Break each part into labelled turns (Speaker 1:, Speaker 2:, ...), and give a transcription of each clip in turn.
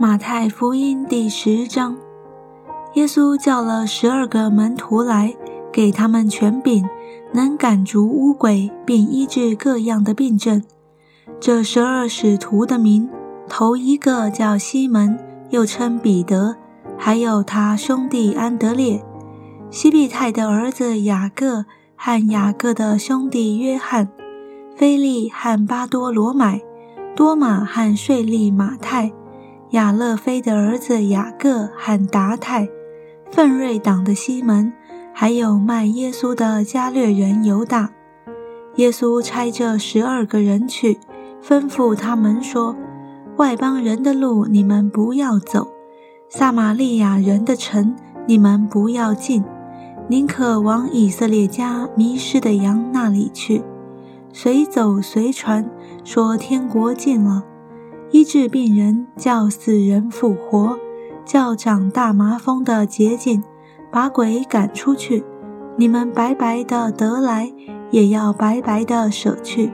Speaker 1: 马太福音第十章，耶稣叫了十二个门徒来，给他们权柄，能赶逐污鬼，并医治各样的病症。这十二使徒的名，头一个叫西门，又称彼得，还有他兄弟安德烈，西庇太的儿子雅各和雅各的兄弟约翰，菲利和巴多罗买，多马和税利马太。亚勒菲的儿子雅各和达泰，奋锐党的西门，还有卖耶稣的加略人犹大。耶稣差这十二个人去，吩咐他们说：“外邦人的路你们不要走，撒玛利亚人的城你们不要进，宁可往以色列家迷失的羊那里去。随走随传，说天国近了。”医治病人，叫死人复活，叫长大麻风的洁净，把鬼赶出去。你们白白的得来，也要白白的舍去。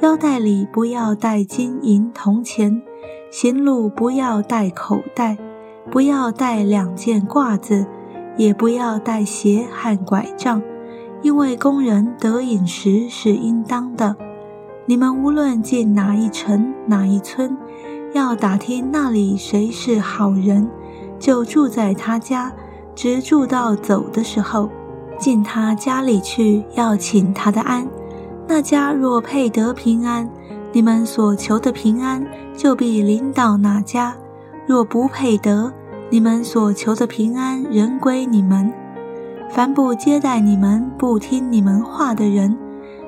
Speaker 1: 腰带里不要带金银铜钱，行路不要带口袋，不要带两件褂子，也不要带鞋和拐杖，因为工人得饮食是应当的。你们无论进哪一城哪一村，要打听那里谁是好人，就住在他家，直住到走的时候，进他家里去，要请他的安。那家若配得平安，你们所求的平安就必临到那家；若不配得，你们所求的平安仍归你们。凡不接待你们、不听你们话的人，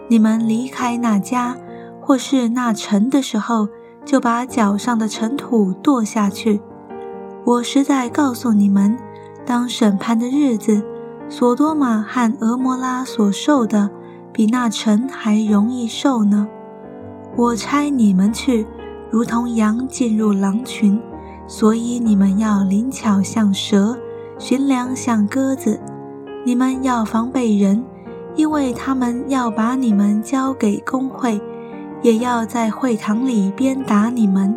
Speaker 1: 你们离开那家。或是那城的时候，就把脚上的尘土跺下去。我实在告诉你们，当审判的日子，索多玛和俄摩拉所受的，比那尘还容易受呢。我差你们去，如同羊进入狼群，所以你们要灵巧像蛇，寻良像鸽子。你们要防备人，因为他们要把你们交给工会。也要在会堂里鞭打你们，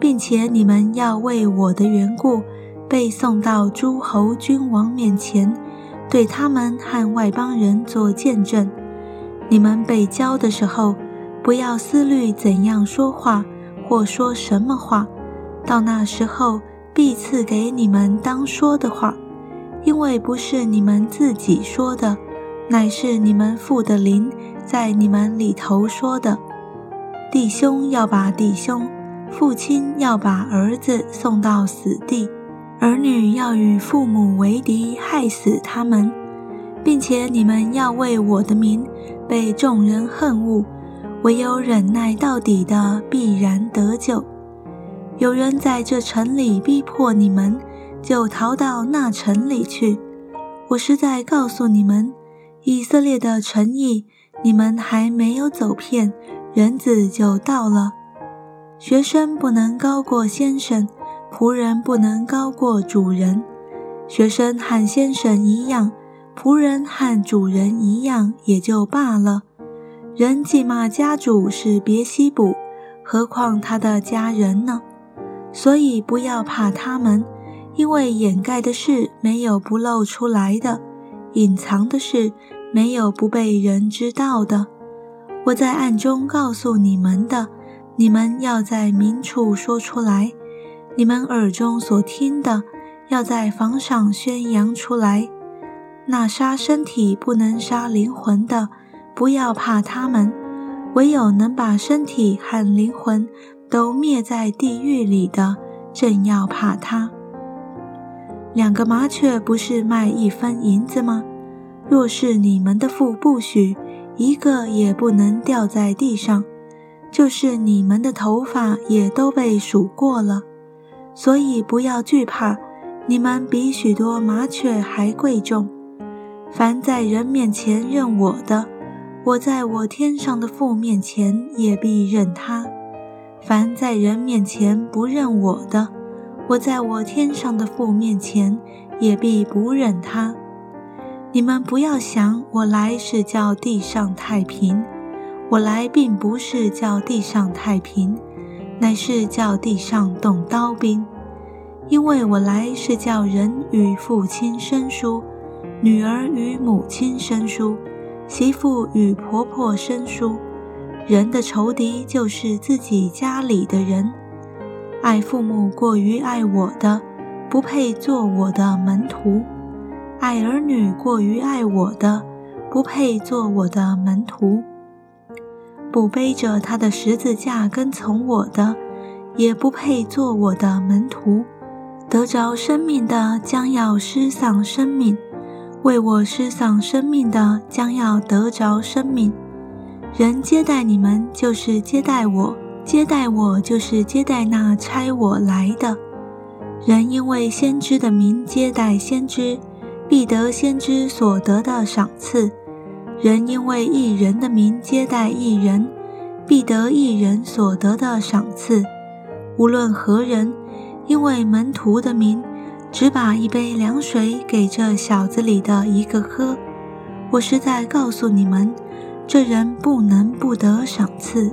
Speaker 1: 并且你们要为我的缘故被送到诸侯君王面前，对他们和外邦人做见证。你们被教的时候，不要思虑怎样说话或说什么话，到那时候必赐给你们当说的话，因为不是你们自己说的，乃是你们父的灵在你们里头说的。弟兄要把弟兄，父亲要把儿子送到死地，儿女要与父母为敌，害死他们，并且你们要为我的名被众人恨恶，唯有忍耐到底的必然得救。有人在这城里逼迫你们，就逃到那城里去。我是在告诉你们，以色列的诚意，你们还没有走遍。人子就到了，学生不能高过先生，仆人不能高过主人。学生和先生一样，仆人和主人一样，也就罢了。人既骂家主是别西卜，何况他的家人呢？所以不要怕他们，因为掩盖的事没有不露出来的，隐藏的事没有不被人知道的。我在暗中告诉你们的，你们要在明处说出来；你们耳中所听的，要在房上宣扬出来。那杀身体不能杀灵魂的，不要怕他们；唯有能把身体和灵魂都灭在地狱里的，正要怕他。两个麻雀不是卖一分银子吗？若是你们的父不许。一个也不能掉在地上，就是你们的头发也都被数过了，所以不要惧怕，你们比许多麻雀还贵重。凡在人面前认我的，我在我天上的父面前也必认他；凡在人面前不认我的，我在我天上的父面前也必不认他。你们不要想我来是叫地上太平，我来并不是叫地上太平，乃是叫地上动刀兵。因为我来是叫人与父亲生疏，女儿与母亲生疏，媳妇与婆婆生疏。人的仇敌就是自己家里的人。爱父母过于爱我的，不配做我的门徒；爱儿女过于爱我的，不配做我的门徒。不背着他的十字架跟从我的，也不配做我的门徒。得着生命的将要失丧生命，为我失丧生命的将要得着生命。人接待你们，就是接待我；接待我，就是接待那差我来的。人因为先知的名接待先知，必得先知所得的赏赐；人因为一人的名接待一人，必得一人所得的赏赐。无论何人。因为门徒的名，只把一杯凉水给这小子里的一个喝，我实在告诉你们，这人不能不得赏赐。